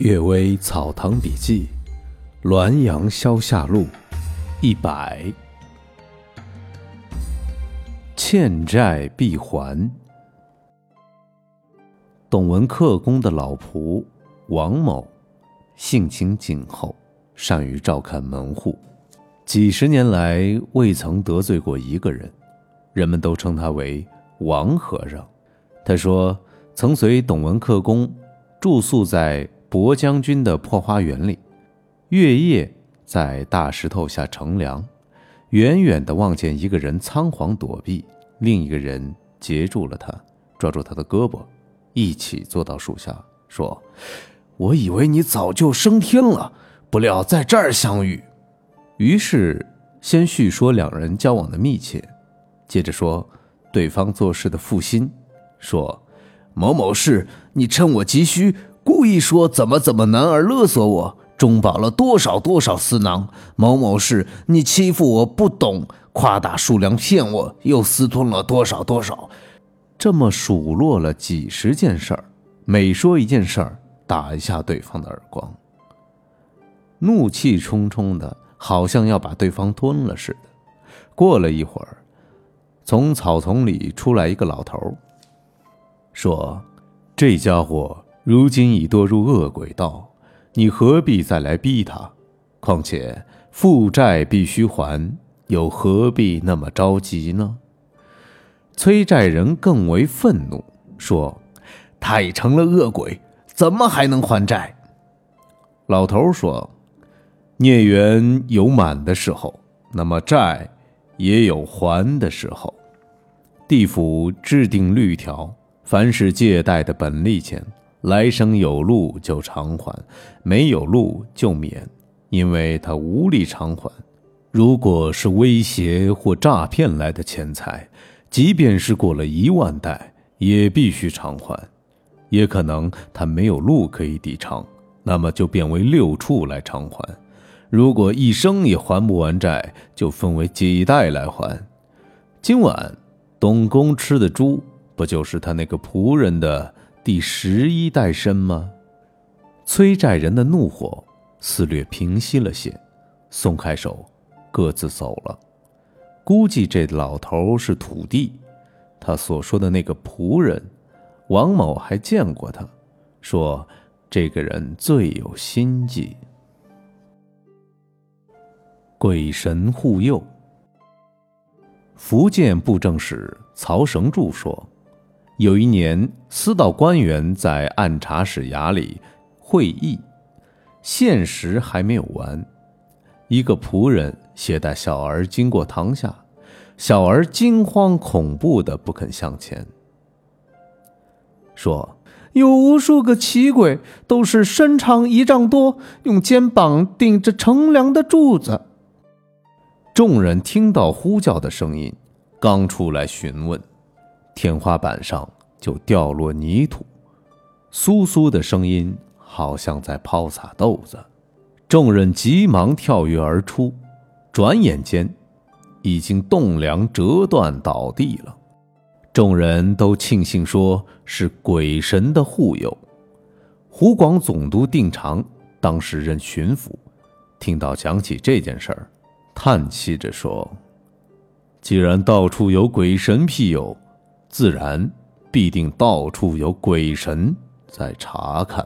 《岳微草堂笔记》滦阳消夏录一百，欠债必还。董文克公的老仆王某，性情谨厚，善于照看门户，几十年来未曾得罪过一个人，人们都称他为王和尚。他说，曾随董文克公住宿在。薄将军的破花园里，月夜在大石头下乘凉，远远的望见一个人仓皇躲避，另一个人截住了他，抓住他的胳膊，一起坐到树下，说：“我以为你早就升天了，不料在这儿相遇。”于是先叙说两人交往的密切，接着说对方做事的负心，说：“某某事，你趁我急需。”故意说怎么怎么难而勒索我，中饱了多少多少私囊。某某事，你欺负我不懂，夸大数量骗我，又私吞了多少多少。这么数落了几十件事儿，每说一件事儿，打一下对方的耳光，怒气冲冲的，好像要把对方吞了似的。过了一会儿，从草丛里出来一个老头，说：“这家伙。”如今已堕入恶鬼道，你何必再来逼他？况且负债必须还，又何必那么着急呢？催债人更为愤怒，说：“他已成了恶鬼，怎么还能还债？”老头说：“孽缘有满的时候，那么债也有还的时候。地府制定律条，凡是借贷的本利钱。”来生有路就偿还，没有路就免，因为他无力偿还。如果是威胁或诈骗来的钱财，即便是过了一万代，也必须偿还。也可能他没有路可以抵偿，那么就变为六处来偿还。如果一生也还不完债，就分为几代来还。今晚董公吃的猪，不就是他那个仆人的？第十一代身吗？催债人的怒火似略平息了些，松开手，各自走了。估计这老头是土地，他所说的那个仆人，王某还见过他，说这个人最有心计。鬼神护佑。福建布政使曹绳柱说。有一年，司道官员在按察使衙里会议，限时还没有完，一个仆人携带小儿经过堂下，小儿惊慌恐怖的不肯向前，说：“有无数个奇鬼，都是身长一丈多，用肩膀顶着乘凉的柱子。”众人听到呼叫的声音，刚出来询问。天花板上就掉落泥土，簌簌的声音好像在抛撒豆子。众人急忙跳跃而出，转眼间已经栋梁折断倒地了。众人都庆幸说是鬼神的护佑。湖广总督定长当时任巡抚，听到讲起这件事儿，叹息着说：“既然到处有鬼神庇佑。”自然，必定到处有鬼神在查看。